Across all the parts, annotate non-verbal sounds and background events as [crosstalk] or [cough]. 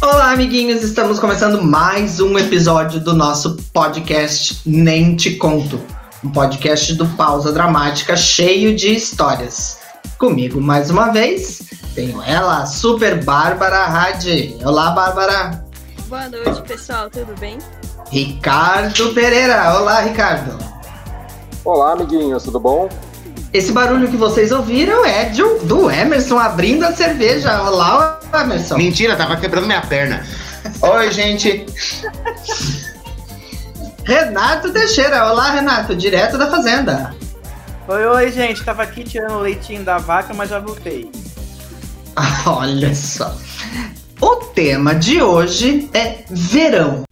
Olá, amiguinhos! Estamos começando mais um episódio do nosso podcast Nem Te Conto. Um podcast do Pausa Dramática cheio de histórias. Comigo, mais uma vez, tenho ela, a Super Bárbara Hadi. Olá, Bárbara! Boa noite, pessoal, tudo bem? Ricardo Pereira. Olá, Ricardo. Olá, amiguinhos, tudo bom? Esse barulho que vocês ouviram é de, do Emerson abrindo a cerveja. Olá, Emerson. Mentira, tava quebrando minha perna. Oi, gente. Renato Teixeira. Olá, Renato, direto da fazenda. Oi, oi, gente. Tava aqui tirando o leitinho da vaca, mas já voltei. [laughs] Olha só. O tema de hoje é verão.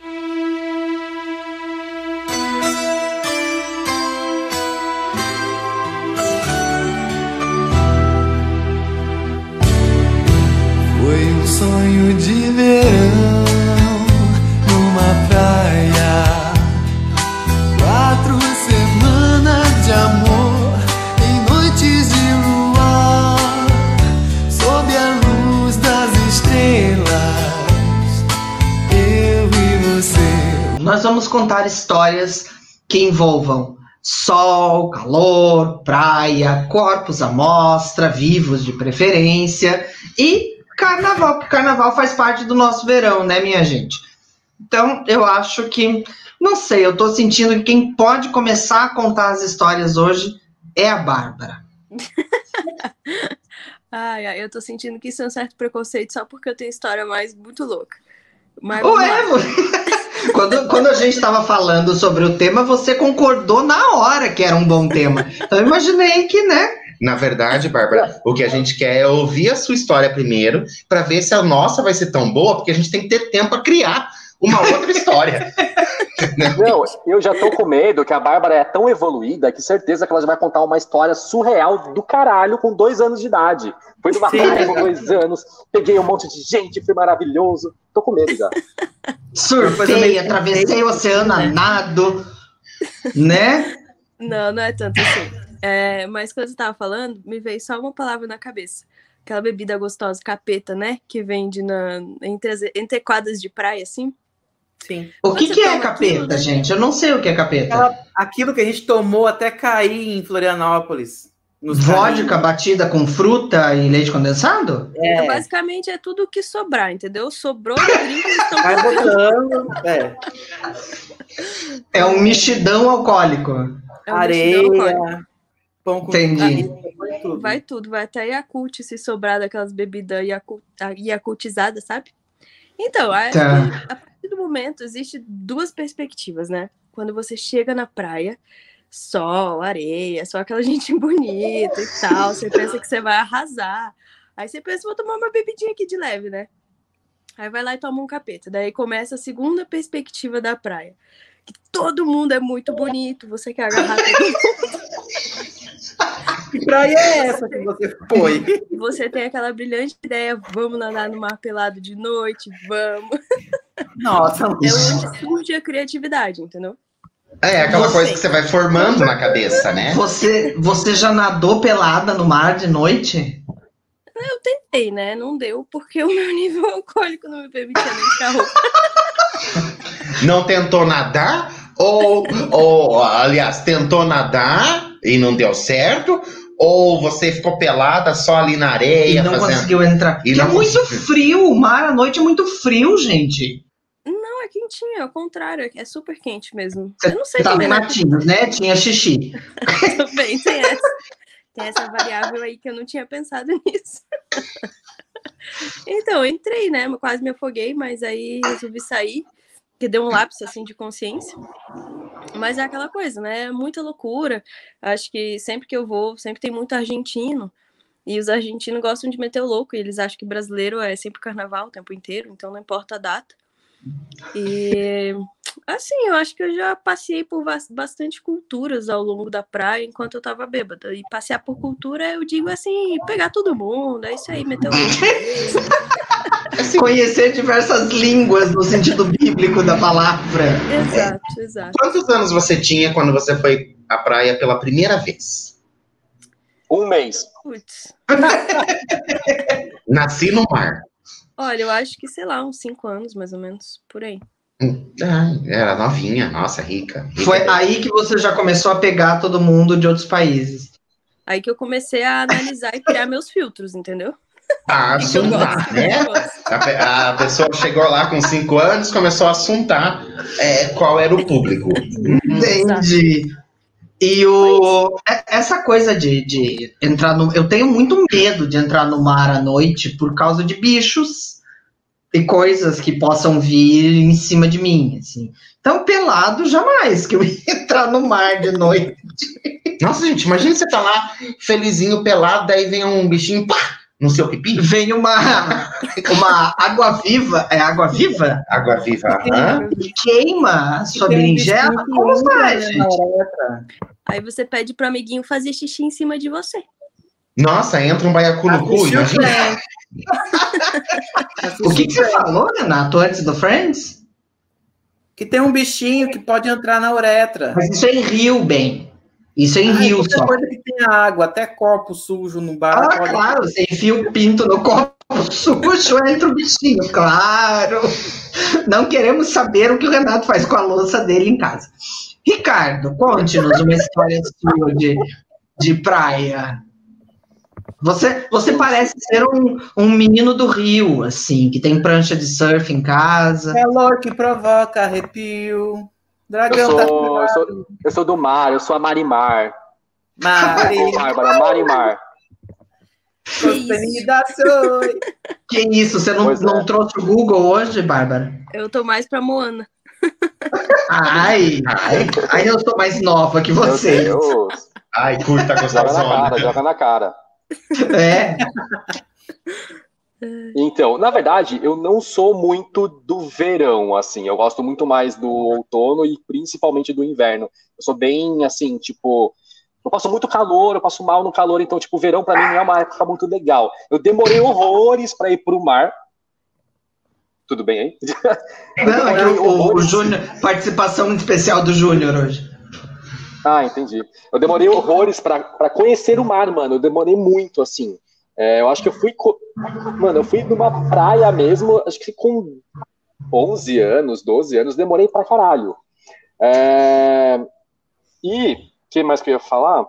Sonho de verão numa praia. Quatro semanas de amor em noites de luar, sob a luz das estrelas. Eu e você. Nós vamos contar histórias que envolvam sol, calor, praia, corpos à mostra, vivos de preferência e carnaval, porque carnaval faz parte do nosso verão, né, minha gente? Então, eu acho que, não sei, eu tô sentindo que quem pode começar a contar as histórias hoje é a Bárbara. [laughs] Ai, ai, eu tô sentindo que isso é um certo preconceito só porque eu tenho história mais muito louca. Mas Ué, [laughs] quando, quando a gente estava falando sobre o tema, você concordou na hora que era um bom tema. Então, eu imaginei que, né? Na verdade, Bárbara, o que a gente quer é ouvir a sua história primeiro, pra ver se a nossa vai ser tão boa, porque a gente tem que ter tempo pra criar uma outra história. [laughs] Não, eu já tô com medo que a Bárbara é tão evoluída que certeza que ela já vai contar uma história surreal do caralho com dois anos de idade. Foi numa praia com dois anos, peguei um monte de gente, foi maravilhoso. Tô com medo já. Surfei, atravessei o oceano a nado, né? Não, não é tanto assim. É, mas quando você tava falando, me veio só uma palavra na cabeça. Aquela bebida gostosa, capeta, né? Que vende na, entre, as, entre quadras de praia, assim. Sim. O que, que é capeta, aquilo, né? gente? Eu não sei o que é capeta. Aquela- aquilo que a gente tomou até cair em Florianópolis. Nos Vodka caminhos. batida com fruta e leite condensado? É, É, basicamente é tudo o que sobrar, entendeu? Sobrou no drink, eles estão vai botando. É, É um mexidão alcoólico. É um vestidão alcoólico. Pão com Entendi. vai tudo. Vai tudo, vai até Yakult se sobrar daquelas bebidas Yakult, Yakultizadas, sabe? Então, a, Tá. a partir do momento, existe duas perspectivas, né? Quando você chega na praia, sol, areia, só aquela [laughs] gente bonita e tal, você pensa que você vai arrasar. Aí você pensa, vou tomar uma bebidinha aqui de leve, né? Aí vai lá e toma um capeta. Daí começa a segunda perspectiva da praia. Que todo mundo é muito bonito, você quer agarrar todo mundo. [laughs] Que praia é essa que você foi? [laughs] Você tem aquela brilhante ideia, vamos nadar no mar pelado de noite, vamos. Nossa, É onde surge a criatividade, entendeu? É aquela Você- coisa que você vai formando na cabeça, né? Você, você já nadou pelada no mar de noite? Eu tentei, né? Não deu, porque o meu nível alcoólico não me permitia nem tirar roupa. Não tentou nadar? Ou, ou, aliás, tentou nadar e não deu certo? Ou você ficou pelada só ali na E areia não fazendo. conseguiu entrar. E é muito conseguiu. frio, o mar à noite é muito frio, gente. Não, é quentinho, é o contrário, é super quente mesmo. Você Eu não sei Tava também, em né? Né? Tinha xixi. [laughs] Também tem essa. Tem essa variável aí que eu não tinha pensado [laughs] nisso. Então, eu entrei, né? Quase me afoguei, mas aí resolvi sair, que deu um lapso assim de consciência. Mas é aquela coisa, né? É muita loucura. Acho que sempre que eu vou, sempre tem muito argentino. E os argentinos gostam de meter o louco, e eles acham que brasileiro é sempre carnaval o tempo inteiro, então não importa a data. E Assim, eu acho que eu já passei por bas- bastante culturas ao longo da praia enquanto eu tava bêbada. E passear por cultura, eu digo assim, pegar todo mundo, é isso aí, meter o. [laughs] Conhecer diversas línguas no sentido bíblico da palavra. Exato, exato. Quantos anos você tinha quando você foi à praia pela primeira vez? Um mês. Putz. [laughs] Nasci no mar. Olha, eu acho que, sei lá, uns cinco anos, mais ou menos, por aí. Ah, era novinha, nossa, rica. rica Foi aí que você já começou a pegar todo mundo de outros países. Aí que eu comecei a analisar e criar meus filtros, entendeu? Ah, [laughs] eu assuntar, né? A, a pessoa chegou lá com cinco anos, começou a assuntar é, qual era o público. Entendi. E o, é- essa coisa de, de entrar no. Eu tenho muito medo de entrar no mar à noite por causa de bichos e coisas que possam vir em cima de mim. Assim. Então, pelado, jamais que eu ia [laughs] entrar no mar de noite. Nossa, gente, imagina você tá lá, felizinho, pelado, daí vem um bichinho, pá, no seu pipi. Vem uma, uma água viva. É água viva? Água viva. aham. E queima a sua um berinjela. Como vai, né, gente? Aí você pede pro amiguinho fazer xixi em cima de você. Nossa, entra um baiacu no cu. O que, que você falou, Renato, antes do Friends? Que tem um bichinho que pode entrar na uretra. Mas isso é em rio, bem. Isso é em Ai, rio qualquer só. coisa que tenha água, até copo sujo no bar. Ah, pode- claro, você enfia o pinto no copo [laughs] sujo, entra o bichinho, claro. Não queremos saber o que o Renato faz com a louça dele em casa. Ricardo, conte-nos uma história sua de, de praia. Você, você parece ser um, um menino do Rio, assim, que tem prancha de surf em casa. Calor que provoca arrepio. Dragão Eu tá sou, eu, sou, eu sou do mar, eu sou a Marimar. Mari, Bárbara, Marimar. Que isso, você não, é. não trouxe o Google hoje, Bárbara? Eu tô mais pra Moana. Ai, ai, ai, eu sou mais nova que Meu você. Deus. Ai, curta Joga na cara, gostosona. joga na cara. É, Então, na verdade, eu não sou muito do verão, assim. Eu gosto muito mais do outono e principalmente do inverno. Eu sou bem, assim, tipo. Eu passo muito calor, eu passo mal no calor, então, tipo, verão pra mim não é uma época muito legal. Eu demorei horrores pra ir pro mar. Tudo bem aí? não, é que o, o Júnior, participação especial do Júnior hoje. Ah, entendi. Eu demorei horrores pra conhecer o mar, mano. Eu demorei muito, assim. É, eu acho que eu fui. co- Mano, eu fui numa praia mesmo, acho que com 11 anos, 12 anos, demorei pra caralho. É, E, o que mais que eu ia falar?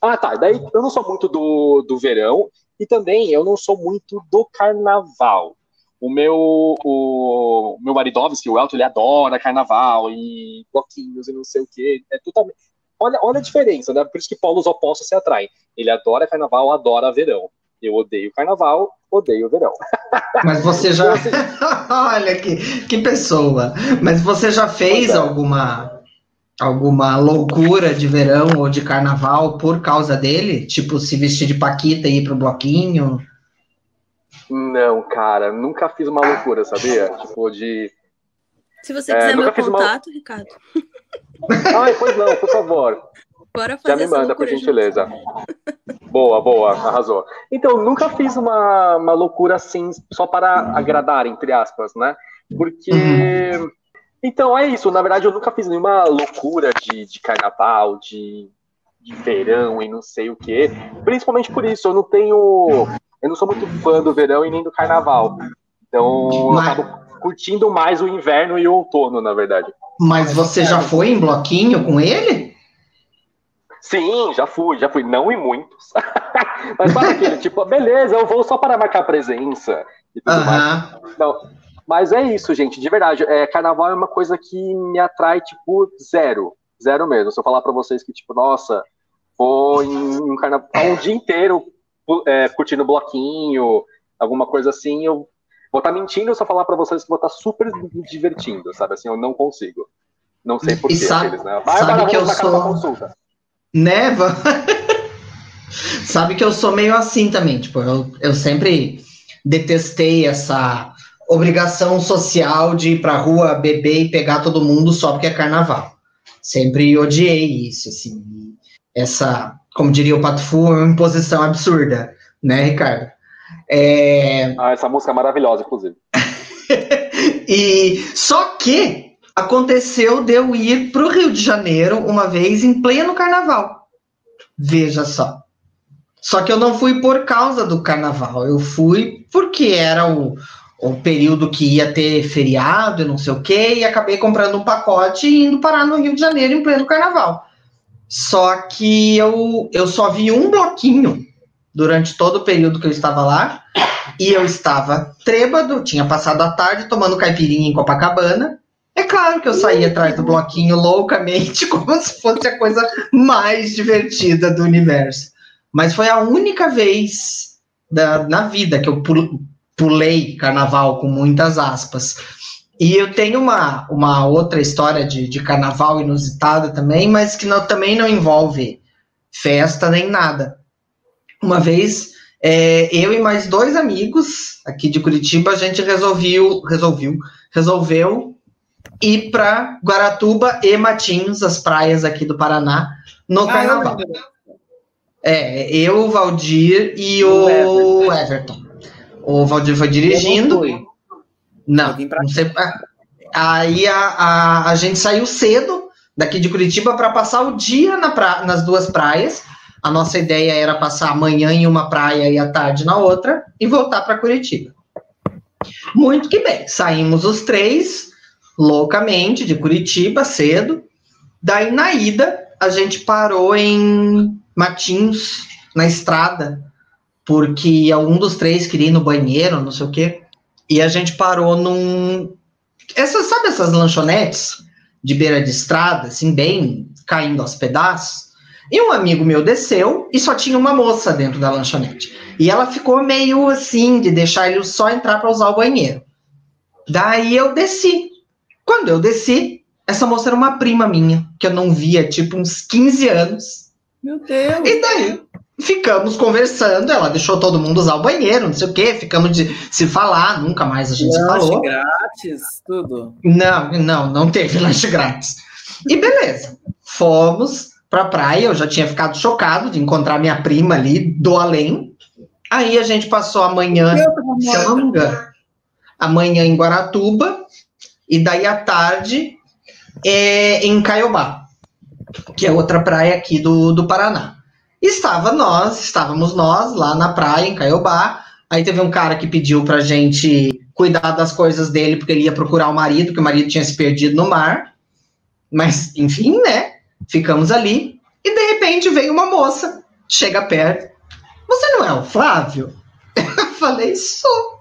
Ah, tá. Daí eu não sou muito do, do verão e também eu não sou muito do carnaval. O meu, o, o meu Maridovski, o Elton, ele adora carnaval e bloquinhos e não sei o quê. É totalmente. Olha, olha a diferença, né? Por isso que polos opostos se atraem. Ele adora carnaval, adora verão. Eu odeio carnaval, odeio verão. [laughs] Mas você já. Então, assim, [laughs] Olha que, que pessoa. Mas você já fez é. alguma alguma loucura de verão ou de carnaval por causa dele? Tipo, se vestir de Paquita e ir pro bloquinho? Não, cara, nunca fiz uma loucura, sabia? Tipo, de. Se você É, quiser nunca meu fiz uma- contato, Ricardo, Ai, pois não, por favor. bora Já fazer me essa manda, por loucura junto. gentileza. Boa, boa, arrasou. Então, nunca fiz uma, uma loucura assim, só para agradar, entre aspas, né? Porque. Então, é isso. Na verdade, eu nunca fiz nenhuma loucura de, de carnaval, de, de verão e não sei o quê. Principalmente por isso, eu não tenho. Eu não sou muito fã do verão e nem do carnaval. Então, eu acabo curtindo mais o inverno e o outono, na verdade. Mas você já foi em bloquinho com ele? Sim, já fui, já fui, não em muitos. [laughs] Mas para aquele, tipo, beleza, eu vou só para marcar presença e tudo mais. Aham. Não, mas é isso, gente, de verdade. É, carnaval é uma coisa que me atrai, tipo, zero. Zero mesmo. Se eu falar pra vocês que, tipo, nossa, vou em um carnaval um dia inteiro é, curtindo bloquinho, alguma coisa assim, eu vou estar mentindo se eu falar pra vocês que vou estar super me divertindo, sabe? Assim, eu não consigo. Não sei porquê, sabe- né? sabe Bárbara, que eu sou- consulta. Neva. [laughs] Sabe que eu sou meio assim também. Tipo, eu, eu sempre detestei essa obrigação social de ir pra rua beber e pegar todo mundo só porque é carnaval. Sempre odiei isso, assim. Essa, como diria o Pato Fu, é uma imposição absurda, né, Ricardo? É, Ah, essa música é maravilhosa, inclusive. [laughs] e só que aconteceu de eu ir para o Rio de Janeiro uma vez em pleno carnaval. Veja só. Só que eu não fui por causa do carnaval, eu fui porque era o, o período que ia ter feriado e não sei o quê, e acabei comprando um pacote e indo parar no Rio de Janeiro em pleno carnaval. Só que eu, eu só vi um bloquinho durante todo o período que eu estava lá, e eu estava trêbado, tinha passado a tarde tomando caipirinha em Copacabana. É claro que eu saí atrás do bloquinho loucamente, [laughs] como se fosse a coisa mais divertida do universo. Mas foi a única vez da, na vida que eu pu- pulei carnaval com muitas aspas. E eu tenho uma, uma outra história de, de carnaval inusitada também, mas que não- também não envolve festa nem nada. Uma vez é, eu e mais dois amigos aqui de Curitiba, a gente resolveu, resolveu, resolveu ir para Guaratuba e Matinhos, as praias aqui do Paraná, no Ah, carnaval. É, eu, o Valdir e o Everton. O Valdir foi dirigindo. não. Não, sei. Aí a, a, a gente saiu cedo daqui de Curitiba para passar o dia na pra- nas duas praias. A nossa ideia era passar a manhã em uma praia e a tarde na outra e voltar para Curitiba. Muito que bem, saímos os três loucamente de Curitiba cedo. Daí na ida a gente parou em Matinhos, na estrada, porque um dos três queria ir no banheiro, não sei o quê. E a gente parou num. Essas, sabe essas lanchonetes de beira de estrada, assim, bem caindo aos pedaços? E um amigo meu desceu e só tinha uma moça dentro da lanchonete. E ela ficou meio assim, de deixar ele só entrar para usar o banheiro. Daí eu desci. Quando eu desci, essa moça era uma prima minha, que eu não via, tipo, uns 15 anos. Meu Deus. E daí ficamos conversando, ela deixou todo mundo usar o banheiro, não sei o quê, ficamos de se falar, nunca mais a gente se Lanche falou. grátis, tudo. Não, não, não teve [laughs] lanche grátis. E beleza, fomos pra praia, eu já tinha ficado chocado de encontrar minha prima ali do além. Aí a gente passou a manhã, me morta. engano, amanhã em Guaratuba, e daí à tarde é, em Caiobá, que é outra praia aqui do, do Paraná. Estava nós, estávamos nós lá na praia em Caiobá. Aí teve um cara que pediu pra gente cuidar das coisas dele, porque ele ia procurar o marido, que o marido tinha se perdido no mar. Mas, enfim, né? Ficamos ali. E de repente veio uma moça, chega perto. Você não é o Flávio? [laughs] Eu falei, sou.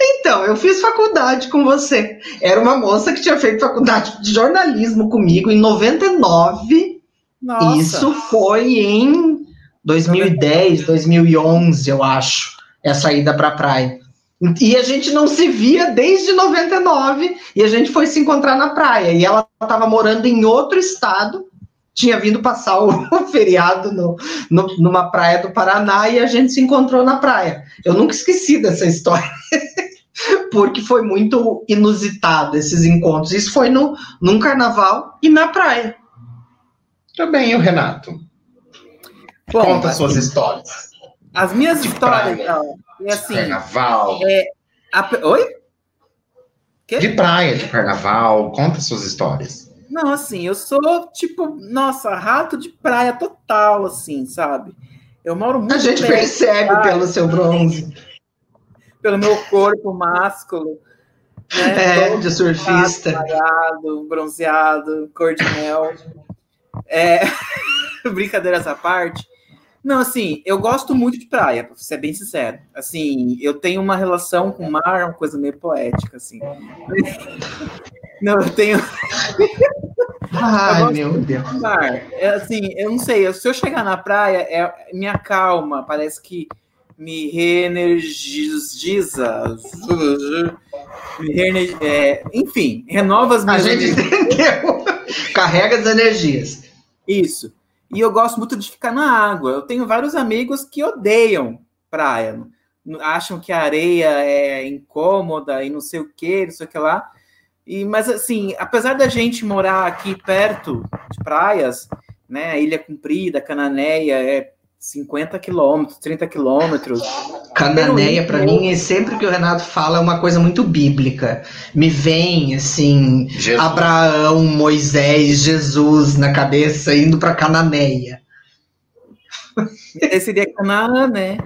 Então, eu fiz faculdade com você. Era uma moça que tinha feito faculdade de jornalismo comigo em 99. Nossa. Isso foi em 2010, 2011, eu acho, essa ida pra praia. E a gente não se via desde 99 e a gente foi se encontrar na praia. E ela estava morando em outro estado, tinha vindo passar o, [laughs] feriado no, no- numa praia do Paraná e a gente se encontrou na praia. Eu nunca esqueci dessa história, [laughs] porque foi muito inusitado esses encontros. Isso foi no, num carnaval e na praia. Tá bem, o Renato? Bom, Conta assim, suas histórias. As minhas histórias, praia. então, é assim. Carnaval. a pe- Oi? Quê? De praia, de carnaval. Conta suas histórias. Não, assim, eu sou tipo, nossa, rato de praia total, assim, sabe? Eu moro muito A gente perto percebe praia, pelo seu bronze. [laughs] pelo meu corpo másculo, É, né? Todo de surfista. malhado, bronzeado, cor de mel. É... [laughs] Brincadeiras à parte. Não, assim, eu gosto muito de praia, pra ser bem sincero. Assim, eu tenho uma relação com o mar, uma coisa meio poética, assim. [laughs] Não, eu tenho Ai, meu Deus. mar. É, assim, eu não sei, se eu chegar na praia, é me acalma, parece que me reenergiza. Me reene- é, enfim, renova as A minhas gente energias. entendeu. Carrega as energias. Isso. E eu gosto muito de ficar na água. Eu tenho vários amigos que odeiam praia. acham que a areia é incômoda e não sei o que, não sei o que lá. E, mas assim, apesar da gente morar aqui perto de praias, né? Ilha Comprida, Cananéia, é 50 quilômetros, 30 quilômetros. Cananéia, para mim, é sempre que o Renato fala, é uma coisa muito bíblica. Me vem, assim, Jesus. Abraão, Moisés, Jesus na cabeça, indo para Cananéia. Esse seria Canaã, né?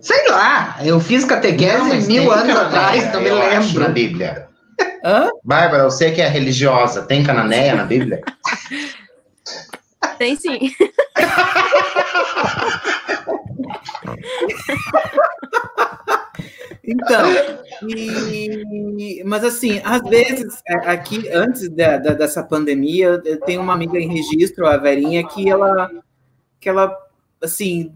Sei lá, eu fiz catequese mil anos Cananéia, atrás, não me lembro. na Bíblia. Hã? Bárbara, eu sei que é religiosa. Tem Cananéia na Bíblia? [laughs] Tem sim. Então, e- mas assim, às vezes, é, aqui, antes da- da- dessa pandemia, eu tenho uma amiga em registro, a Verinha, que ela, que ela, assim,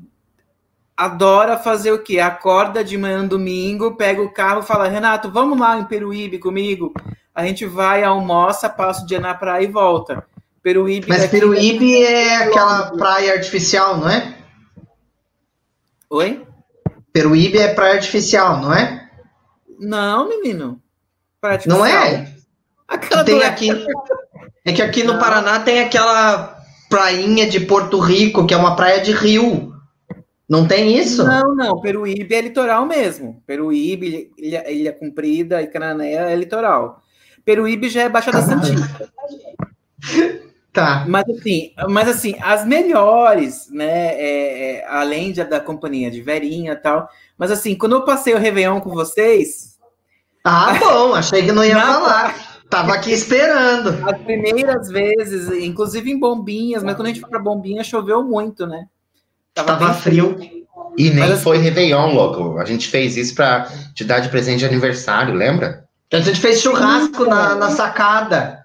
adora fazer o quê? Acorda de manhã domingo, pega o carro fala, Renato, vamos lá em Peruíbe comigo? A gente vai, almoça, passa o dia na praia e volta. Peruíbe Mas Peruíbe é aquela praia artificial, não é? Oi? Peruíbe é praia artificial, não é? Não, menino. Não é? Aquela Tem aqui. É que aqui no Não. Paraná tem aquela prainha de Porto Rico, que é uma praia de rio. Não tem isso? Não, não, Peruíbe é litoral mesmo. Peruíbe, Ilha, Ilha Comprida e Cananéia é litoral. Peruíbe já é Baixada Santista. [laughs] Tá. Mas assim, mas assim, as melhores, né? é, é, além de, da companhia de Verinha e tal. Mas assim, quando eu passei o Réveillon com vocês, Ah, bom, achei que não ia Não. falar. Tava aqui esperando. as primeiras vezes, inclusive em Bombinhas, mas quando a gente foi pra Bombinhas, choveu muito, né? Tava bem frio. E nem Mas assim- foi Réveillon, louco. A gente fez isso pra te dar de presente de aniversário, lembra? A gente fez churrasco na, na sacada.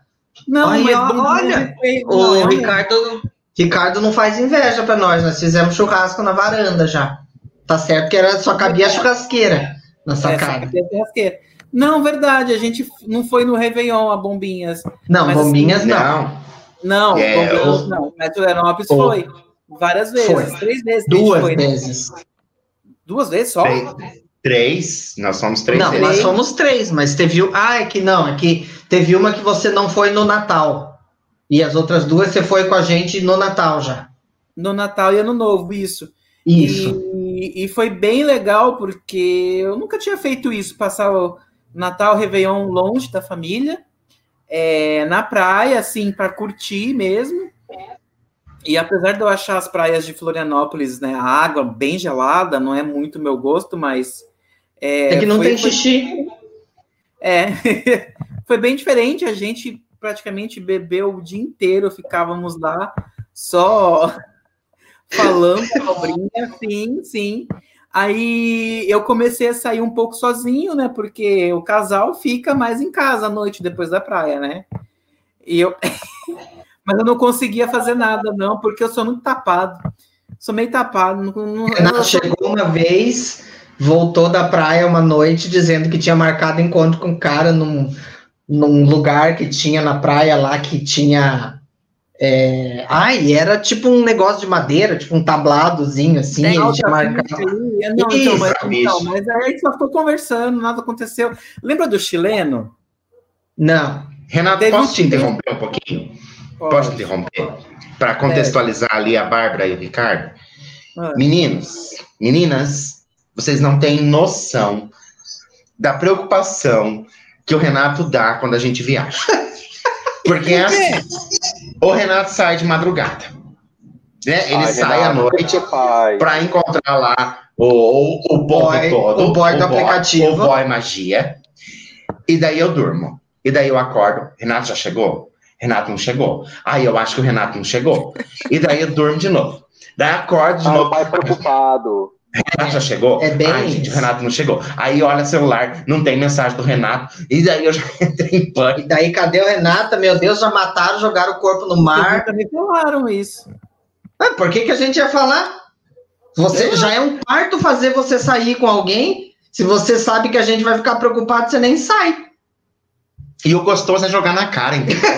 Não, Aí, mas olha, foi- O Ricardo, Ricardo não faz inveja pra nós. Nós fizemos churrasco na varanda já. Tá certo que era, só cabia a churrasqueira na É, sacada. churrasqueira. Não, verdade, a gente não foi no Réveillon a Bombinhas. Não, Mas assim, bombinhas não. Não. Não, É, Bombinhas o- não. O- foi. Várias vezes, Foi. três vezes. Duas foi, né? vezes. Duas vezes só? Três. Três. Nós somos três não, nós fomos três, mas teve. um- Ah, é que não, é que teve uma que você não foi no Natal. E as outras duas você foi com a gente no Natal já. No Natal e Ano Novo, isso. Isso. E, e foi bem legal, porque eu nunca tinha feito isso, passar o Natal, Réveillon longe da família, é, na praia, assim, para curtir mesmo. E apesar de eu achar as praias de Florianópolis, né, a água bem gelada, não é muito meu gosto, mas. É, que não foi- tem foi- xixi. É, [laughs] foi bem diferente. A gente praticamente bebeu o dia inteiro, ficávamos lá só falando cobrinha, sim, sim. Aí eu comecei a sair um pouco sozinho, né? Porque o casal fica mais em casa à noite depois da praia, né? E eu, [laughs] mas eu não conseguia fazer nada, não, porque eu sou muito tapado. Sou meio tapado. Não, não, chegou uma vez, voltou da praia uma noite dizendo que tinha marcado encontro com um cara num, num lugar que tinha na praia lá que tinha. É... Ai, era tipo um negócio de madeira, tipo um tabladozinho assim. Tem ele tinha marcado. Aí. É, Não, então, mas, então, mas aí a gente só ficou conversando, nada aconteceu. Lembra do chileno? Não. Renato, Teve posso um- te interromper um pouquinho? Posso te interromper? Para contextualizar ali a Bárbara e o Ricardo. Ah. Meninos, meninas, vocês não têm noção da preocupação que o Renato dá quando a gente viaja. [laughs] Porque é assim, o Renato sai de madrugada. Né? Ele Ai, sai à Renato, noite que pai. para encontrar lá o, o, o Boy, todo. o boy do aplicativo. O boy magia. E daí eu durmo. E daí eu acordo. Renato já chegou? Renato não chegou. Aí eu acho que o Renato não chegou. E daí eu durmo de novo. Daí acordo de Ah, o novo. pai preocupado. Renato já chegou? É bem Ai, gente, o Renato não chegou. Aí olha o celular, não tem mensagem do Renato. E daí eu já [laughs] entrei em pânico. E daí, cadê o Renata? Meu Deus, já mataram, jogaram o corpo no mar. Também falaram isso. Ah, por que, que a gente ia falar? Você já é um parto fazer você sair com alguém. Se você sabe que a gente vai ficar preocupado, você nem sai. E o gostoso é jogar na cara, entendeu? [laughs]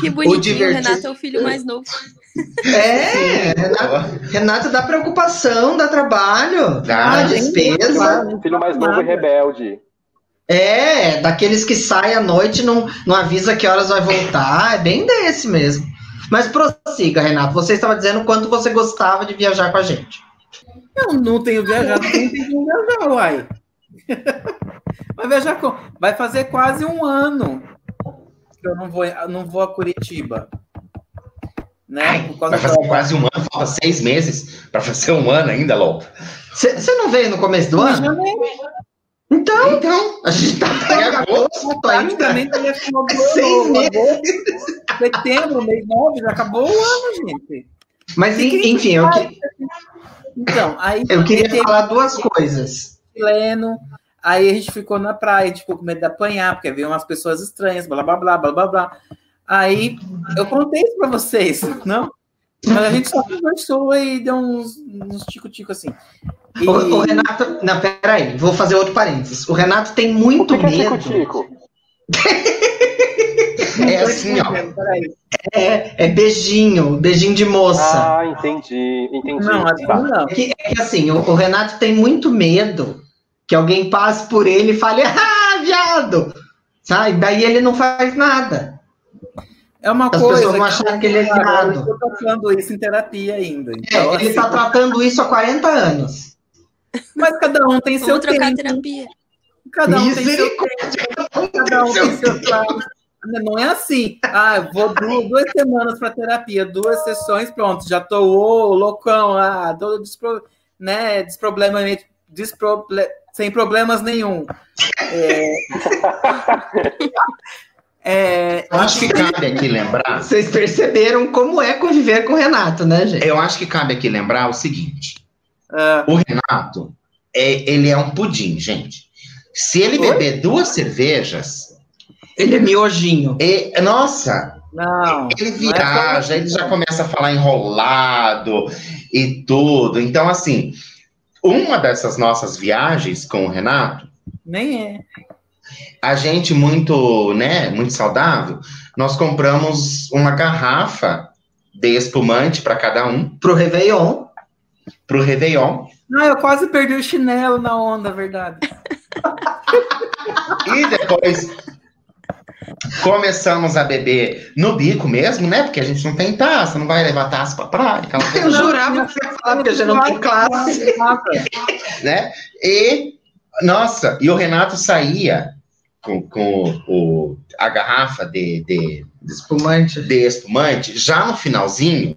Que bonitinho, o divertido- Renato é o filho mais novo. É, Renato, Renato dá preocupação, dá trabalho, Dá, gente, despesa. Filho mais novo e rebelde. É, daqueles que saem à noite, não, não avisa que horas vai voltar. É bem desse mesmo. Mas prossiga, Renato. Você estava dizendo quanto você gostava de viajar com a gente. Eu não tenho viajado, não tenho que viajar, uai. [laughs] Vai viajar com. Vai fazer quase um ano que eu não vou, eu não vou a Curitiba. Né? Por causa Vai fazer da- quase um ano, falta seis meses pra fazer um ano ainda, louco. Você não veio no começo do ano? Então, Então, a gente tá [laughs] em agosto ainda. Praticamente ano, Seis agosto, setembro, mês 9, já acabou o ano, gente. Mas en- enfim, eu, que- Então, aí eu queria teve falar duas coisas. chileno, aí a gente ficou na praia, ficou com medo de apanhar, porque veio umas pessoas estranhas, blá blá blá blá blá blá. Aí eu contei isso pra vocês, não? Mas a gente só conversou e deu uns, uns tico-tico assim. E- O, o Renato. Não, peraí, vou fazer outro parênteses. O Renato tem O muito que, que é medo. tico-tico? [laughs] É assim, ó. É, é beijinho, beijinho de moça. Ah, entendi, entendi. Não, assim Tá. não. É que, é que assim, o, o Renato tem muito medo que alguém passe por ele e fale, [laughs] ah, viado! Sabe? Daí ele não faz nada. É uma As coisa. pessoas vão achar que ele é viado. Eu estou tratando isso em terapia ainda. Então, É, ele assim, tá tratando isso há 40 anos. Mas cada um tem seu Vamos trocar tempo. terapia. Cada um tem seu Misericórdia. Cada um tem seu. Não é assim. Ah, eu vou duas, duas semanas para terapia, duas sessões, pronto, já tô ô, loucão, ah, todo despro, né, desproblemamente, desproble, sem problemas nenhum. É, [laughs] é, eu acho que cabe aqui lembrar. Vocês perceberam como é conviver com o Renato, né, gente? Eu acho que cabe aqui lembrar o seguinte: ah, o Renato, é, ele é um pudim, gente. Se ele Oi? beber duas cervejas, Ele é miojinho. nossa, não. ele é viaja, ele já começa a falar enrolado e tudo. Então, assim, uma dessas nossas viagens com o Renato, Nem é. A gente muito, né, muito saudável, nós compramos uma garrafa de espumante para cada um Pro Réveillon. pro Réveillon. Não, eu quase perdi o chinelo na onda, verdade. E depois começamos a beber no bico mesmo, né? Porque a gente não tem taça, não vai levar taça pra praia, Eu coisa, jurava que você ia falar, porque a gente não tem classe. [laughs] né? E, nossa, e o Renato saía com, com o, a garrafa de, de, Espumante. de espumante já no finalzinho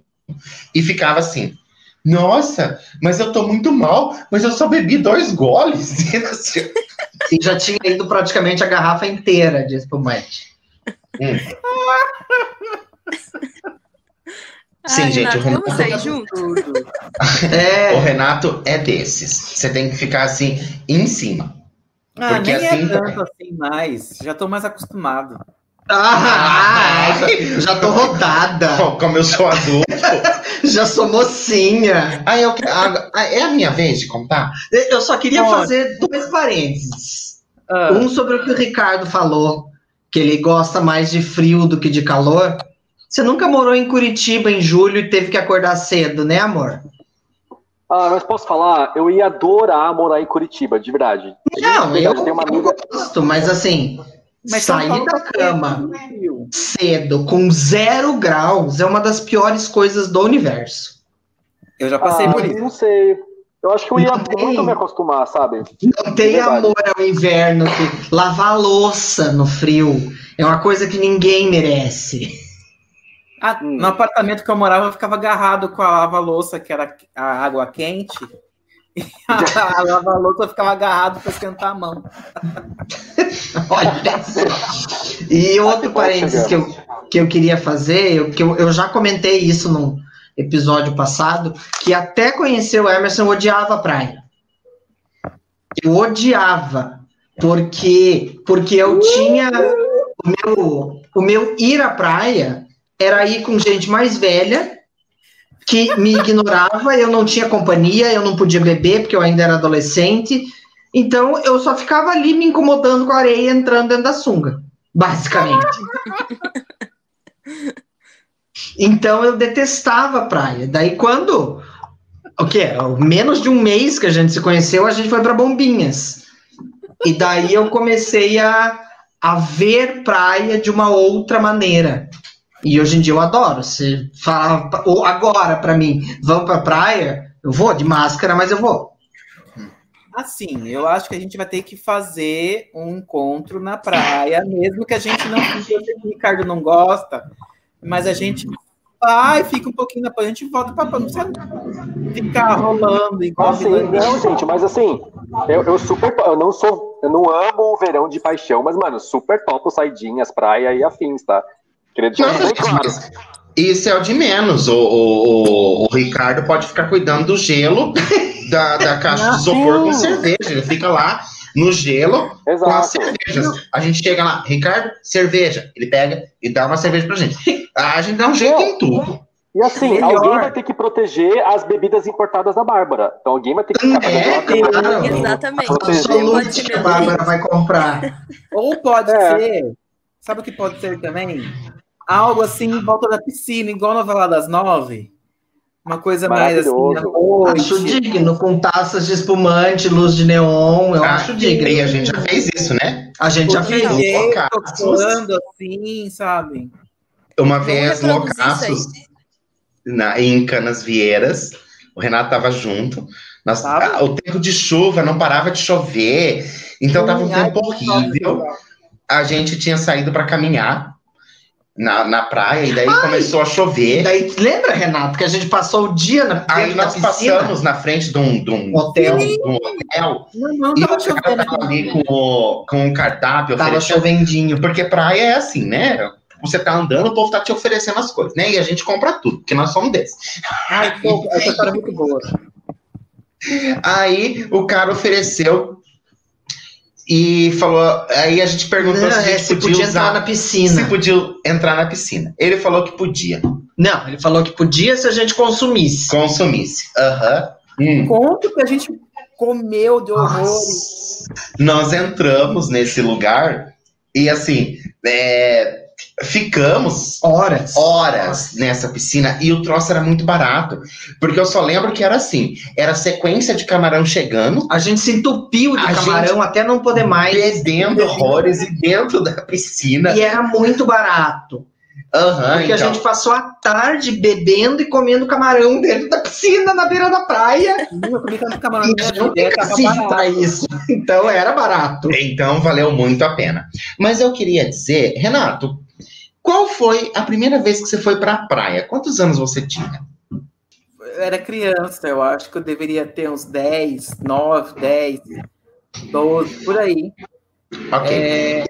e ficava assim. Nossa, mas eu tô muito mal, mas eu só bebi dois goles. [laughs] Assim, E já tinha ido praticamente a garrafa inteira de espumante. Sim, Ai, gente, o Renato, vamos Renato- sair junto? Tudo. [laughs] O É, Renato é desses. Você tem que ficar assim em cima. Ah, Porque nem assim- é tanto assim mais. Já tô mais acostumado. ah, já, tô rodada. Como eu sou adulto. [laughs] Já sou mocinha. ah, eu, ah, ah, é a minha vez de contar? Eu só queria Pode. fazer dois parênteses. Ah, Um sobre o que o Ricardo falou, que ele gosta mais de frio do que de calor. Você nunca morou em Curitiba em julho e teve que acordar cedo, né, amor? Ah, mas posso falar? Eu ia adorar morar em Curitiba, de verdade. Não, De eu verdade, tenho uma amiga. gosto, mas assim, mas sair da cama frio. cedo com zero graus é uma das piores coisas do universo. Eu já passei Ah, por isso. Não sei. Eu acho que eu ia Não tem. muito me acostumar, sabe? Não tem amor ao inverno que lavar a louça no frio é uma coisa que ninguém merece. Ah, Hum. No apartamento que eu morava, eu ficava agarrado com a lava-louça, que era a água quente. [laughs] E a, a lava-louça ficava agarrado para esquentar a mão. [laughs] Olha só. E outro parênteses que eu, que eu queria fazer, eu, que eu, eu já comentei isso num episódio passado, que até conhecer o Emerson eu odiava a praia. Eu odiava, porque, porque eu tinha o meu, o meu ir à praia era ir com gente mais velha que me ignorava, eu não tinha companhia, eu não podia beber porque eu ainda era adolescente. Então eu só ficava ali me incomodando com a areia entrando dentro da sunga, basicamente. Então eu detestava a praia. Daí quando. O quê? Menos de um mês que a gente se conheceu, a gente foi para Bombinhas. E daí eu comecei a, a ver praia de uma outra maneira. E hoje em dia eu adoro. Você fala ou agora para mim, vamos pra praia, eu vou de máscara, mas eu vou. Assim, eu acho que a gente vai ter que fazer um encontro na praia, mesmo que a gente não. Eu sei que o Ricardo não gosta, mas a gente vai, fica um pouquinho na praia, a gente volta pra praia. Não precisa ficar rolando igual. Assim, não, gente, mas assim, eu, eu super. Eu não sou. Eu não amo o verão de paixão, mas, mano, super topo saidinhas, praia e afins, tá? Queria deixar Nossa, bem claro. Isso é o de menos. O, o, o- o Ricardo pode ficar cuidando do gelo [laughs] da, da caixa de isopor com cerveja. Ele fica lá no gelo com as Exato. cervejas. A gente chega lá, Ricardo, cerveja. Ele pega e dá uma cerveja pra gente. A gente dá um jeito em tudo. E assim, Melhor. alguém vai ter que proteger as bebidas importadas da Bárbara. Então alguém vai ter que ficar É, claro. Exatamente. Ser que a Bárbara vai comprar. Ou pode É. ser, sabe o que pode ser também? Algo assim em volta da piscina, igual a novela das nove. Uma coisa mais assim, Maravilhoso. Acho noite. digno, com taças de espumante, luz de neon, eu Ah, acho digno. E a gente já fez isso, né? A gente já fez. Loucaços. tocando assim, sabe? Uma vez, loucaços, na, em Canas Vieiras, o Renato tava junto. Nós- Tava? ah, o tempo de chuva não parava de chover, então tava um tempo horrível. A gente tinha saído para caminhar na, na praia e daí começou a chover. Daí, lembra, Renato, que a gente passou o dia na, Aí nós passamos na frente de um, de um Hotel. de um hotel Não, não e tava o cara chovendo. tava ali com o, com o cardápio Tava chovendinho. Porque praia é assim, né? Você tá andando, o povo tá te oferecendo as coisas, né? E a gente compra tudo, porque nós somos desses. Ai, pô, [laughs] essa história é muito boa. Aí o cara ofereceu e falou. Aí a gente perguntou Não, se a é, gente se podia, podia usar, entrar na piscina. se podia entrar na piscina. Ele falou que podia, Não, ele falou que podia se a gente consumisse. consumisse. Aham. Hum. Quanto que a gente comeu de horrores. Nossa. Nós entramos nesse lugar e assim, é, ficamos Horas. horas nessa piscina e o troço era muito barato. Porque eu só lembro que era assim: era sequência de camarão chegando, A gente se entupiu de A camarão até não poder mais. bebendo horrores e dentro da piscina. E era muito barato. Aham, Porque a então. gente passou a tarde bebendo e comendo camarão dentro da piscina, na beira da praia. Eu comi tanto camarão E não tem pra isso. Então era barato. Então valeu muito a pena. Mas eu queria dizer, Renato, qual foi a primeira vez que você foi pra praia? Quantos anos você tinha? Eu era criança, eu acho que eu deveria ter uns 10, 9, 10, 12, por aí. Ok. É,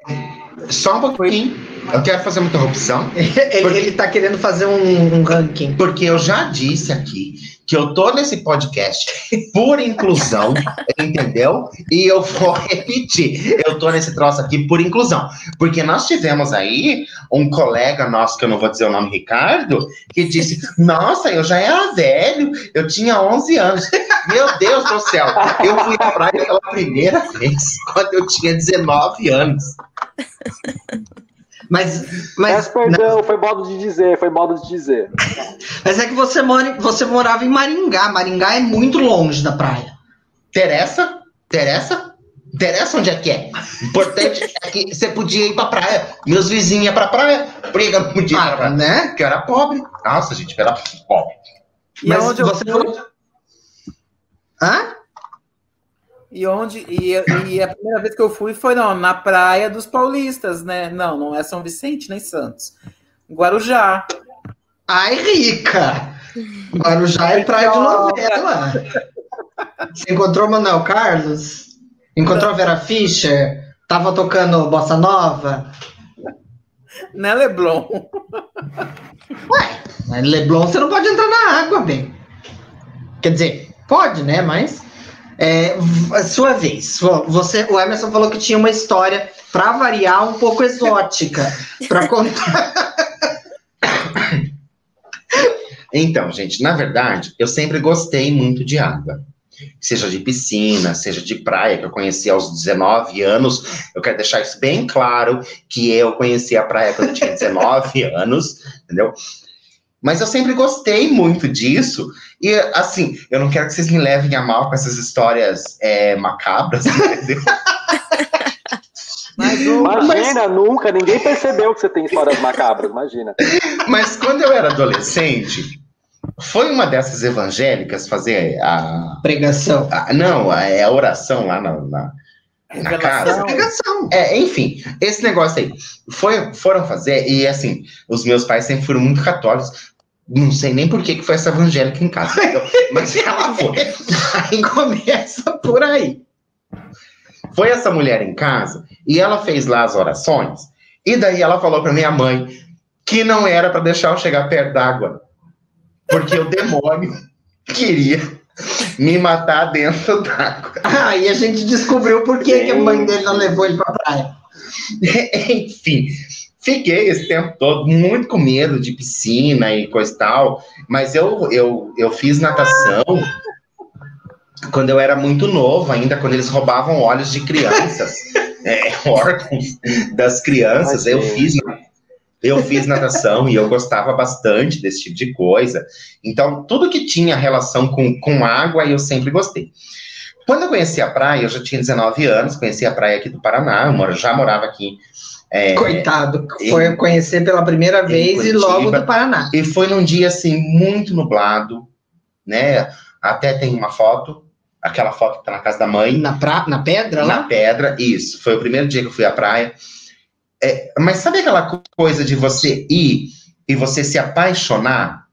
Só um pouquinho. Eu quero fazer uma interrupção. [laughs] Ele, ele tá querendo fazer um, um ranking. Porque eu já disse aqui que eu tô nesse podcast por inclusão, entendeu? E eu vou repetir, eu tô nesse troço aqui por inclusão. Porque nós tivemos aí um colega nosso, que eu não vou dizer o nome, Ricardo, que disse, nossa, eu já era velho, eu tinha 11 anos. [laughs] Meu Deus do céu, eu fui à praia pela primeira vez, quando eu tinha 19 anos. Mas, Peço mas, perdão, foi modo de dizer, foi modo de dizer. mas é que você, mora, você morava em Maringá. Maringá é muito longe da praia. Interessa? Interessa? Interessa onde é que é? Importante é que você podia ir pra praia. Meus vizinhos iam pra praia. Por que eu não podia ir pra Ah, praia? né? Porque eu era pobre. Nossa, gente, eu era pobre. e Mas onde eu você fui, foi... Hã? E onde e, e a primeira vez que eu fui foi não, na praia dos paulistas, né? Não, não é São Vicente nem Santos. Guarujá. Ai, rica! Guarujá é praia de novela. Você encontrou Manuel Carlos? Encontrou a Vera Fischer? Tava tocando Bossa Nova? Né, Leblon? Mas Leblon você não pode entrar na água, bem. Quer dizer, pode, né? Mas. É, sua vez. Vo- Você, o Emerson falou que tinha uma história, pra variar, um pouco exótica. [laughs] Pra contar. Então, gente, na verdade, eu sempre gostei muito de água. Seja de piscina, seja de praia, que eu conheci aos 19 anos. Eu quero deixar isso bem claro, que eu conheci a praia quando eu tinha 19 [laughs] anos, entendeu? Mas eu sempre gostei muito disso. E, assim, eu não quero que vocês me levem a mal com essas histórias é, macabras, [laughs] entendeu? Mas Imagina, nunca, ninguém percebeu que você tem histórias macabras, imagina. Mas quando eu era adolescente, foi uma dessas evangélicas fazer a. Pregação. a- não, a, é a oração lá na, na, na casa. Pregação. É, enfim, esse negócio aí. Foi, foram fazer, e assim, os meus pais sempre foram muito católicos. Não sei nem por que, que foi essa evangélica em casa. Mas [laughs] ela foi. Aí começa por aí. Foi essa mulher em casa e ela fez lá as orações. E daí ela falou para minha mãe que não era para deixar eu chegar perto d'água. Porque o demônio [laughs] queria me matar dentro d'água. Aí a gente descobriu por que, que a mãe dele não levou ele pra praia. [laughs] Enfim, fiquei esse tempo todo muito com medo de piscina e coisa e tal, mas eu, eu, eu fiz natação quando eu era muito novo ainda, quando eles roubavam olhos de crianças, [laughs] é, órgãos das crianças, eu fiz, eu fiz natação e eu gostava bastante desse tipo de coisa, então tudo que tinha relação com, com água eu sempre gostei. Quando eu conheci a praia, eu já tinha 19 anos, conheci a praia aqui do Paraná, eu já morava aqui é, Coitado, foi conhecer pela primeira vez e logo do Paraná. E foi num dia assim muito nublado, né? Até tem uma foto, aquela foto que tá na casa da mãe, Na, pra, na pedra na lá? pedra. Isso, foi o primeiro dia que eu fui à praia. É, mas sabe aquela co- coisa de você ir e você se apaixonar?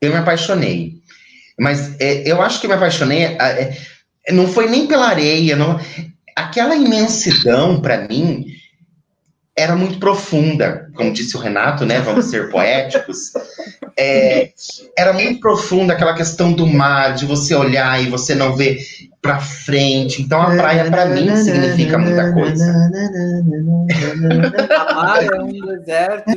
Eu me apaixonei. Mas é, eu acho que eu me apaixonei. é, não foi nem pela areia, não. Aquela imensidão para mim era muito profunda, como disse o Renato, né? Vamos ser [laughs] poéticos. É, era muito profunda aquela questão do mar, de você olhar e você não ver para frente. Então a praia para mim significa muita coisa. [laughs] Amar é um deserto.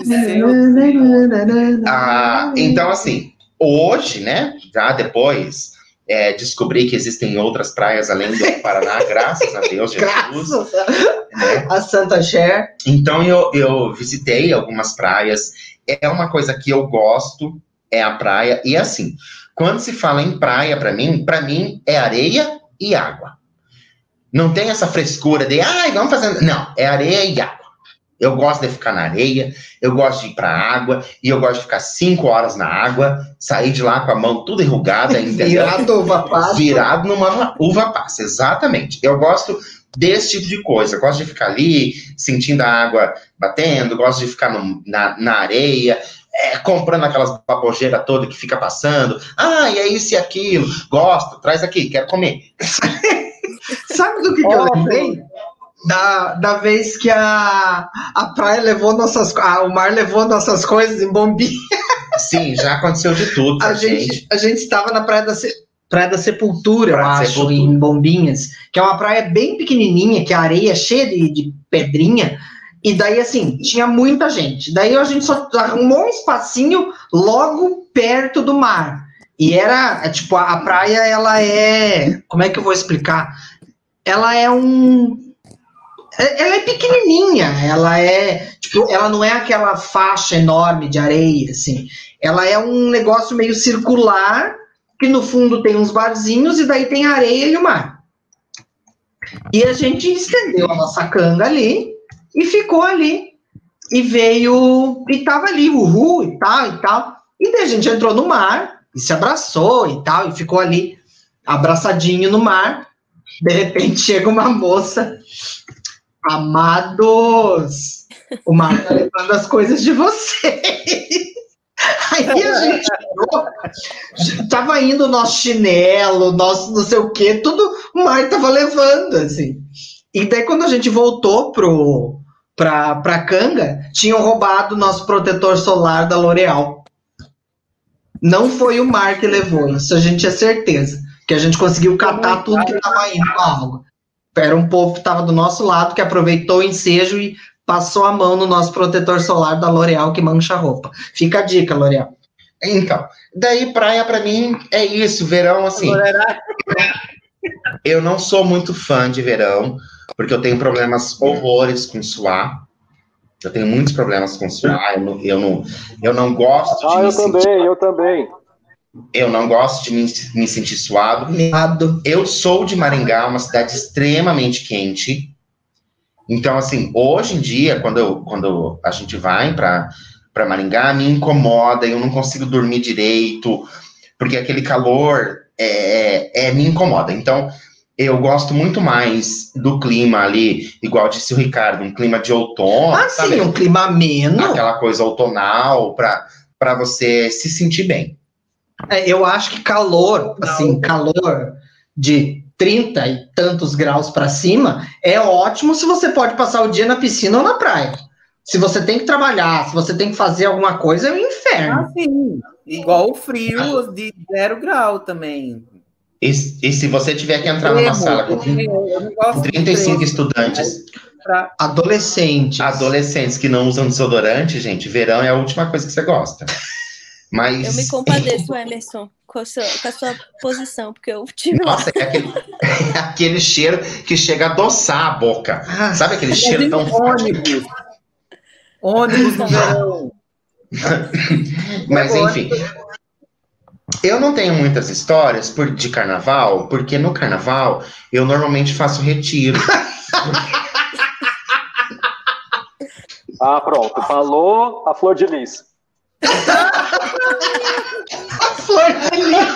Ah, então assim, hoje, né? Já depois é, descobri que existem outras praias além do [laughs] Paraná, graças a Deus, Jesus. Graças né? a Santa Cher. Então eu, eu visitei algumas praias. É uma coisa que eu gosto, é a praia. E assim, quando se fala em praia, para mim, para mim é areia e água. Não tem essa frescura de, ai, vamos fazer. Não, é areia e água. Eu gosto de ficar na areia, eu gosto de ir pra água, e eu gosto de ficar cinco horas na água, sair de lá com a mão toda enrugada, [laughs] entendeu? Virado uva passa. virado numa uva passa, exatamente. Eu gosto desse tipo de coisa. Eu gosto de ficar ali, sentindo a água batendo, gosto de ficar no- na, na areia, é, comprando aquelas babogeiras todas que fica passando. Ah, e é isso e aquilo. Gosto, traz aqui, quero comer. [laughs] Sabe do que, que eu lembrei? Da, da vez que a, a praia levou nossas ah, o mar levou nossas coisas em bombinha. [laughs] Sim, já aconteceu de tudo. A pra gente, a gente estava na praia da, praia da Sepultura, eu Praia da acho, Sepultura. em Bombinhas, que é uma praia bem pequenininha, que a areia é cheia de, de pedrinha. E daí, assim, tinha muita gente. Daí a gente só arrumou um espacinho logo perto do mar. E era, é, tipo, a, a praia, ela é. Como é que eu vou explicar? Ela é um. É- Ela é pequenininha, ela é. Tipo, ela não é aquela faixa enorme de areia, assim. Ela é um negócio meio circular, que no fundo tem uns barzinhos e daí tem a areia e o mar. E a gente estendeu a nossa canga ali e ficou ali. E veio, e tava ali, uhul e tal e tal. E daí a gente entrou no mar e se abraçou e tal, e ficou ali abraçadinho no mar. De repente chega uma moça, amados, o mar tá levando as coisas de vocês. Aí a gente olhou, tava indo nosso chinelo, nosso não sei o que, tudo o mar tava levando, assim. E daí quando a gente voltou pro, pra, pra Canga, tinham roubado nosso protetor solar da L'Oreal. Não foi o mar que levou, isso a gente tinha certeza. Que a gente conseguiu catar tudo que tava indo com a água. Era um povo que tava do nosso lado, que aproveitou o ensejo e passou a mão no nosso protetor solar da L'Oreal que mancha a roupa. Fica a dica, L'Oreal. Então, daí praia pra mim é isso, verão assim. Eu não sou muito fã de verão, porque eu tenho problemas horrores com suar. Eu tenho muitos problemas com suar, eu não, eu não, eu não gosto de Ah, eu sentir, também, eu também. Eu não gosto de me, me sentir suado. Eu sou de Maringá, uma cidade extremamente quente. Então, assim, hoje em dia, quando, eu, quando a gente vai para Maringá, me incomoda, eu não consigo dormir direito, porque aquele calor é, é, me incomoda. Então, eu gosto muito mais do clima ali, igual disse o Ricardo, um clima de outono, Ah, sabe? sim, um clima ameno. Aquela coisa outonal, para você se sentir bem. É, eu acho que calor, assim, calor de 30 e tantos graus para cima é ótimo se você pode passar o dia na piscina ou na praia. Se você tem que trabalhar, se você tem que fazer alguma coisa, é um inferno. Ah, sim. Igual o frio de zero grau também. E, e se você tiver que entrar numa sala com, Eu não gosto com de 35 extremo. estudantes, Pra- Adolescentes. adolescentes que não usam desodorante, gente, verão é a última coisa que você gosta. Mas. Eu me compadeço, Emerson, com a sua, com a sua posição, porque eu tive lá. Nossa, é aquele, [laughs] é aquele cheiro que chega a adoçar a boca. Ah, Sabe aquele cheiro tão forte? ônibus. Ônibus no verão. [laughs] Mas enfim. Eu não tenho muitas histórias por- de carnaval, porque no carnaval eu normalmente faço retiro. [laughs] Ah, pronto. Falou a Flor de Lis. Flor de lis.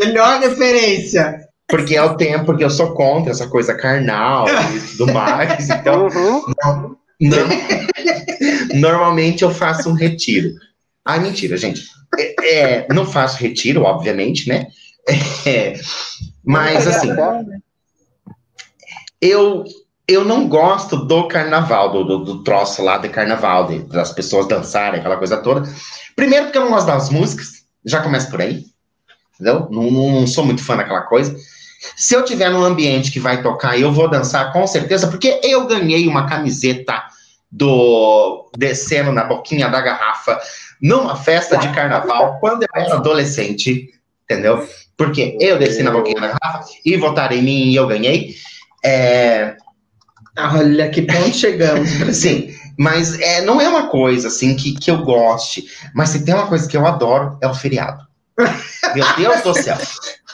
Melhor referência. Porque é o tempo, porque eu sou contra essa coisa carnal e tudo mais. Então, [laughs] Uhum. Não- Normalmente eu faço um retiro. Ah, mentira, gente. É, é, não faço retiro, obviamente, né? É, mas assim, eu eu não gosto do carnaval, do, do, do troço lá de carnaval, de- das pessoas dançarem, aquela coisa toda. Primeiro porque eu não gosto das músicas, já começa por aí, entendeu? Não, não, sou muito fã daquela coisa. Se eu tiver num ambiente que vai tocar, eu vou dançar com certeza, porque eu ganhei uma camiseta do descendo na boquinha da garrafa numa festa de carnaval quando eu era adolescente, entendeu? Porque eu desci na boquinha da garrafa e votaram em mim e eu ganhei. É, Olha que ponto chegamos. [laughs] Sim, mas é, não é uma coisa assim que, que eu goste. Mas se tem uma coisa que eu adoro, é o feriado. Meu Deus do céu.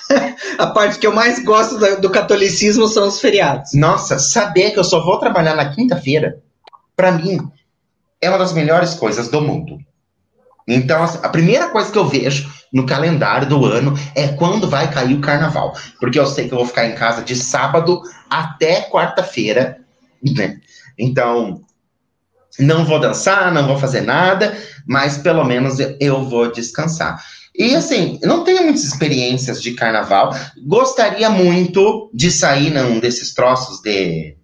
[laughs] A parte que eu mais gosto do, do catolicismo são os feriados. Nossa, saber que eu só vou trabalhar na quinta-feira, pra mim, é uma das melhores coisas do mundo. Então, assim, a primeira coisa que eu vejo no calendário do ano é quando vai cair o carnaval. Porque eu sei que eu vou ficar em casa de sábado até quarta-feira, né? Então, não vou dançar, não vou fazer nada, mas pelo menos eu, eu vou descansar. E assim, não tenho muitas experiências de carnaval. Gostaria muito de sair num desses troços de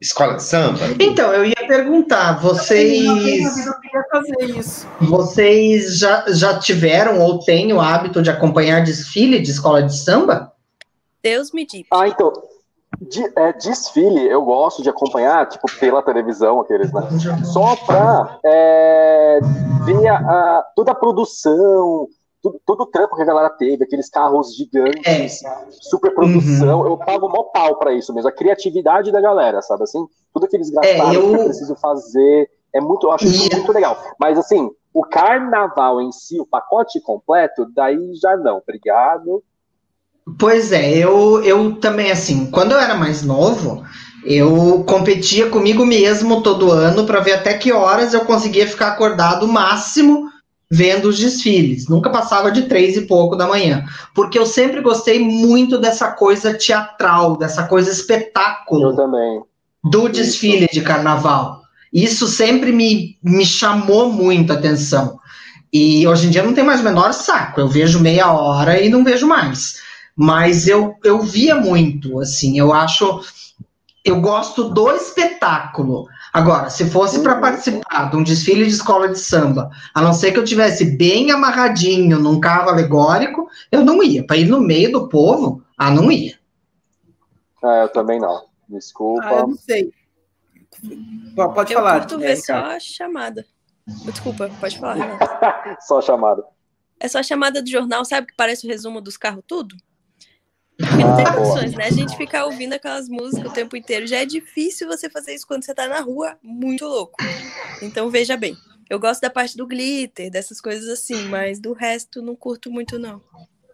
escola de samba. Então, eu ia perguntar, vocês, Eu queria fazer isso. vocês já, já tiveram ou têm o hábito de acompanhar desfile de escola de samba? Deus me diga. Ah, então. De- é, desfile eu gosto de acompanhar, tipo, pela televisão, aqueles, né? Só pra é, ver a, a- toda a produção, tudo, todo o trampo que a galera teve, aqueles carros gigantes, super produção. Eu pago mó pau pra isso mesmo. A criatividade da galera, sabe assim? Tudo que eles gastaram, eu- que eu preciso fazer. É muito, eu acho isso muito legal. Mas assim, o carnaval em si, o pacote completo, daí já não. Obrigado. Pois é, eu, eu também, assim, quando eu era mais novo, eu competia comigo mesmo todo ano para ver até que horas eu conseguia ficar acordado o máximo vendo os desfiles. Nunca passava de três e pouco da manhã. Porque eu sempre gostei muito dessa coisa teatral, dessa coisa espetáculo Eu também. do desfile de carnaval. Isso sempre me, me chamou muito a atenção. E hoje em dia não tem mais o menor saco. Eu vejo meia hora e não vejo mais. Mas eu, eu via muito, assim, eu acho. Eu gosto do espetáculo. Agora, se fosse para Uhum. participar de um desfile de escola de samba, a não ser que eu tivesse bem amarradinho num carro alegórico, eu não ia. Para ir no meio do povo, ah, não ia. É, eu também não. Desculpa. Ah, eu não sei. Pode Eu falar. curto é, ver só Ricardo. a chamada. Desculpa, pode falar. [laughs] Só chamada. É só a chamada do jornal, sabe que parece o resumo dos carros tudo? Porque não tem Ah, boa. condições, né? A gente ficar ouvindo aquelas músicas o tempo inteiro. Já é difícil você fazer isso quando você tá na rua, muito louco. Então veja bem. Eu gosto da parte do glitter, dessas coisas assim, mas do resto não curto muito, não.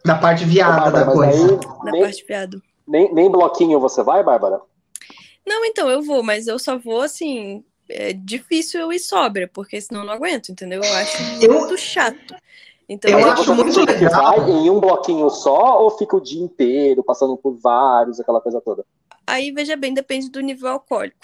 Da parte viada Bárbara, da coisa. aí Da nem, parte fiado. nem, nem bloquinho você vai, Bárbara? Não, então, eu vou, mas eu só vou assim. É difícil eu ir sóbria, porque senão eu não aguento, entendeu? Eu acho Eu- muito chato. Então, Eu acho muito legal. Vai em um bloquinho só ou fica o dia inteiro passando por vários, aquela coisa toda? aí veja bem, depende do nível alcoólico.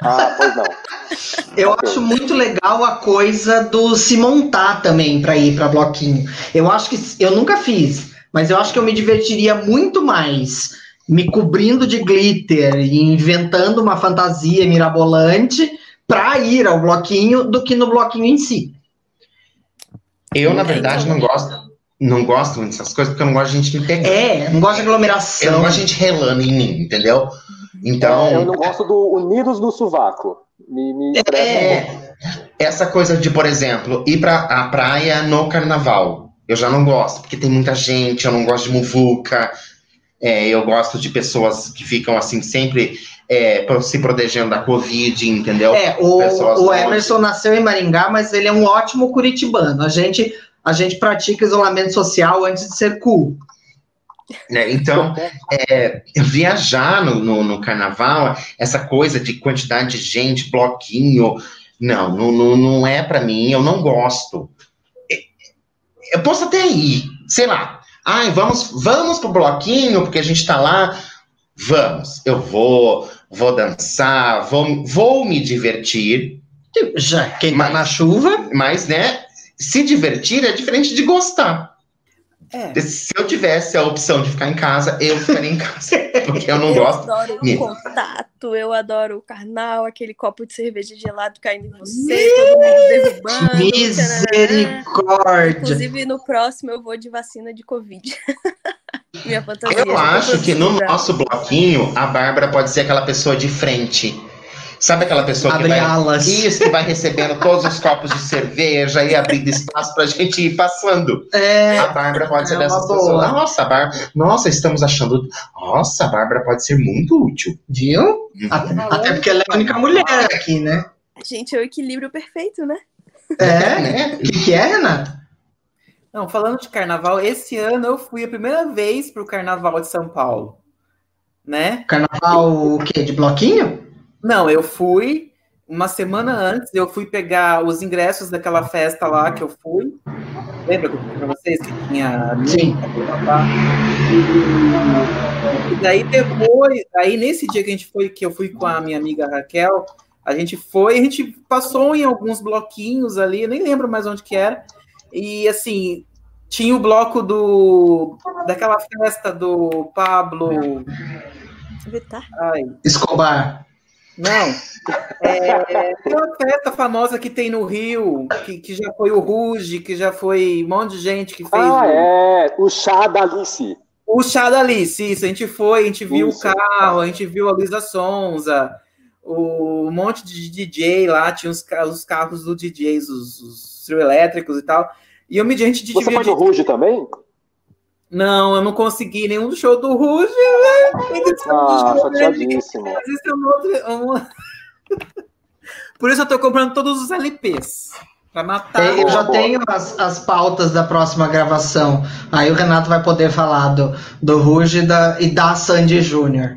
Ah, pois não. [laughs] Eu acho muito legal a coisa do se montar também pra ir pra bloquinho. Eu acho que eu nunca fiz, mas eu acho que eu me divertiria muito mais me cobrindo de glitter e inventando uma fantasia mirabolante pra ir ao bloquinho do que no bloquinho em si. Eu, na verdade, não gosto, não gosto muito dessas coisas, porque eu não gosto de gente me pegar. É, não gosto de Eu não aglomeração. gosto de gente relando em mim, entendeu? Então, É, eu não gosto do Unidos no Sovaco. Me, me. É, essa coisa de, por exemplo, ir pra a praia no carnaval. Eu já não gosto, porque tem muita gente, eu não gosto de muvuca. É, eu gosto de pessoas que ficam assim sempre é, se protegendo da Covid, entendeu? É, o, o. Emerson nasceu em Maringá, mas ele é um ótimo curitibano. A gente, a gente pratica isolamento social antes de ser cool. Né? Então, é, viajar no, no, no carnaval, essa coisa de quantidade de gente, bloquinho, não, não, não, não é pra mim, eu não gosto. Eu posso até ir, sei lá, ai, vamos, vamos pro bloquinho, porque a gente tá lá, vamos, eu vou, vou dançar, vou, vou me divertir, Já quem tá Mas- na chuva, mas, né, se divertir é diferente de gostar. É. Se eu tivesse a opção de ficar em casa, eu ficaria em casa. [laughs] Porque eu não eu gosto. adoro o Me- contato, eu adoro o carnal, aquele copo de cerveja gelado caindo em você, todo mundo derrubando. misericórdia. Inclusive, no próximo eu vou de vacina de Covid. [laughs] Minha fantasia. Eu tá acho que no nosso bloquinho, a Bárbara pode ser aquela pessoa de frente. Sabe aquela pessoa que Abre vai. alas. Isso, que vai recebendo todos os copos de cerveja e abrindo espaço pra gente ir passando. É, A Bárbara pode ser É dessas uma boa. pessoas. Nossa, Bárbara. Nossa, estamos achando. Nossa, a Bárbara pode ser muito útil. viu? Uhum. Até, até porque ela é a única mulher aqui, né? Gente, é o equilíbrio perfeito, né? É. Né? [laughs] O que, que é, Renato? Não, falando de carnaval, esse ano eu fui a primeira vez pro carnaval de São Paulo. Né? Carnaval o quê? De bloquinho? Não, eu fui uma semana antes, eu fui pegar os ingressos daquela festa lá que eu fui. Lembra que eu falei pra vocês que tinha Sim. E daí depois, aí nesse dia que a gente foi, que eu fui com a minha amiga Raquel, a gente foi, a gente passou em alguns bloquinhos ali, eu nem lembro mais onde que era. E assim, tinha o bloco do daquela festa do Pablo, ai, Escobar. não. É, aquela festa famosa que tem no Rio, que, que já foi o Ruge, que já foi um monte de gente que fez Ah, o, é. O chá da Alice. o chá da Alice. Isso, a gente foi, a gente viu Isso. o carro, a gente viu a Luísa Sonza, o, um monte de DJ lá, tinha os, os carros do DJs, os, os trio elétricos e tal. E eu me a gente Você foi no Ruge também? Não, eu não consegui nenhum do show do Ruge, né? Ah, chateadíssimo. Mas isso é um outro. um- [laughs] Por isso eu tô comprando todos os LPs. Pra matar. É, eu já boa. tenho as, as pautas da próxima gravação. Aí o Renato vai poder falar do, do Ruge e da, e da Sandy Júnior.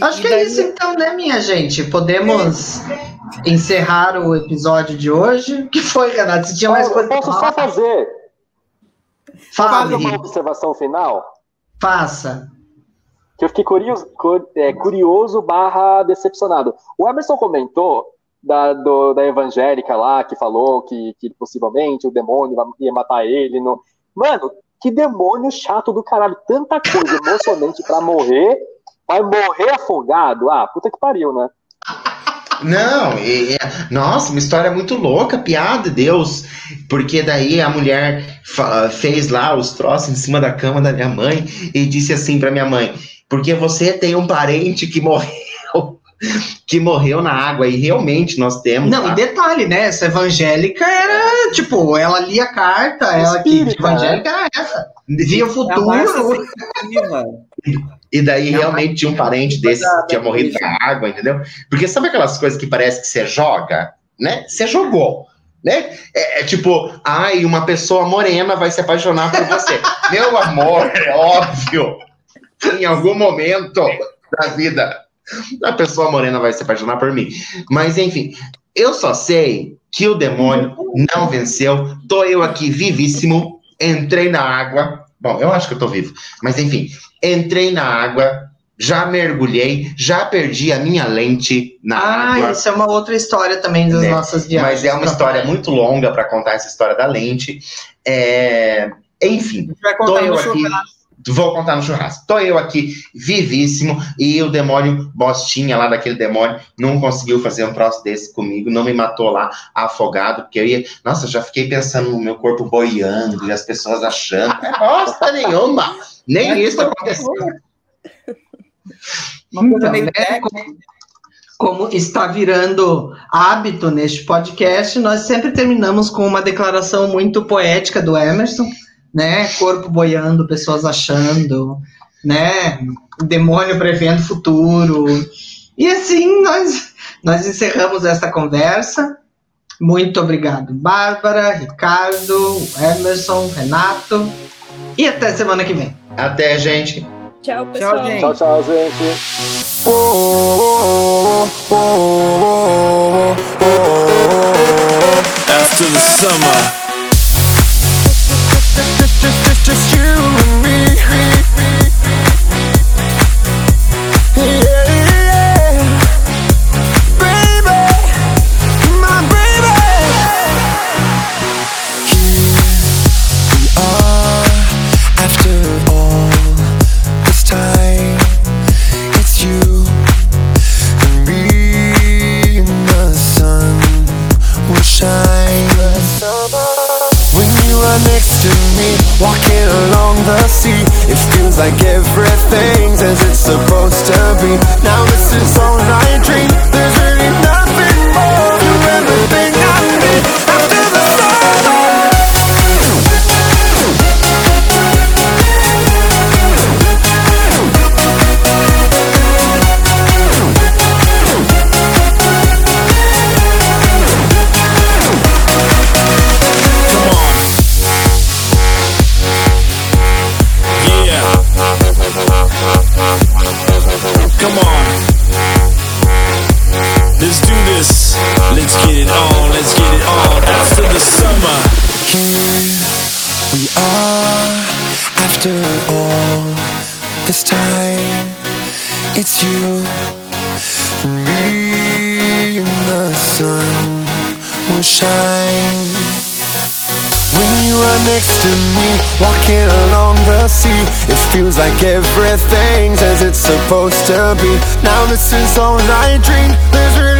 Acho e que é daí- isso então, né, minha gente? Podemos encerrar o episódio de hoje. O que foi, Renato? Se tinha mais coisa posso só fazer, Fale, fazer uma observação final? faça. que eu fiquei curioso, cu- é, curioso barra decepcionado. O Emerson comentou da, do- da evangélica lá, que falou que, que possivelmente o demônio ia matar ele. No... Mano, que demônio chato do caralho. Tanta coisa emocionante pra morrer, vai morrer afogado. Ah, puta que pariu, né? Não, e- e- nossa, uma história muito louca, piada, Deus. Porque daí a mulher fez lá os troços em cima da cama da minha mãe e disse assim pra minha mãe: porque você tem um parente que morreu, que morreu na água, e realmente nós temos. Não, tá? e detalhe, né? Essa evangélica era, tipo, ela lia a carta, ela que evangélica era essa. via o É futuro. E daí Não, realmente tinha um parente desse que tinha morrido na água, entendeu? Porque sabe aquelas coisas que parece que você joga, né? Você jogou, né? É, é tipo, ai, uma pessoa morena vai se apaixonar por você. [laughs] Meu amor, é óbvio. Em algum momento da vida, a pessoa morena vai se apaixonar por mim. Mas enfim, eu só sei que o demônio não venceu. Tô eu aqui vivíssimo, entrei na água. Bom, eu acho que eu tô vivo. Mas enfim, entrei na água, já mergulhei, já perdi a minha lente na Ah, água. isso é uma outra história também das É, nossas viagens. Mas é uma história muito longa para contar essa história da lente. É, Enfim, tô eu aqui. Vou contar no churrasco. Tô eu aqui, vivíssimo, e o demônio bostinha lá daquele demônio não conseguiu fazer um troço desse comigo, não me matou lá afogado, porque eu ia. Nossa, eu já fiquei pensando no meu corpo boiando e as pessoas achando. É bosta nenhuma! Nem isso aconteceu. Uma coisa Então, meio né, como está virando hábito neste podcast, nós sempre terminamos com uma declaração muito poética do Emerson, né? Corpo boiando, pessoas achando, né? Demônio prevendo o futuro. E assim nós, nós encerramos esta conversa. Muito obrigado, Bárbara, Ricardo, Emerson, Renato. E até semana que vem. Até, gente. Tchau, pessoal. gente. Tchau, tchau, gente. After the summer. Just just just you and me. Walking along the sea, it feels like everything's as it's supposed to be. Now this is all I dream. There's walking along the sea, it feels like everything's as it's supposed to be. Now this is all I dream.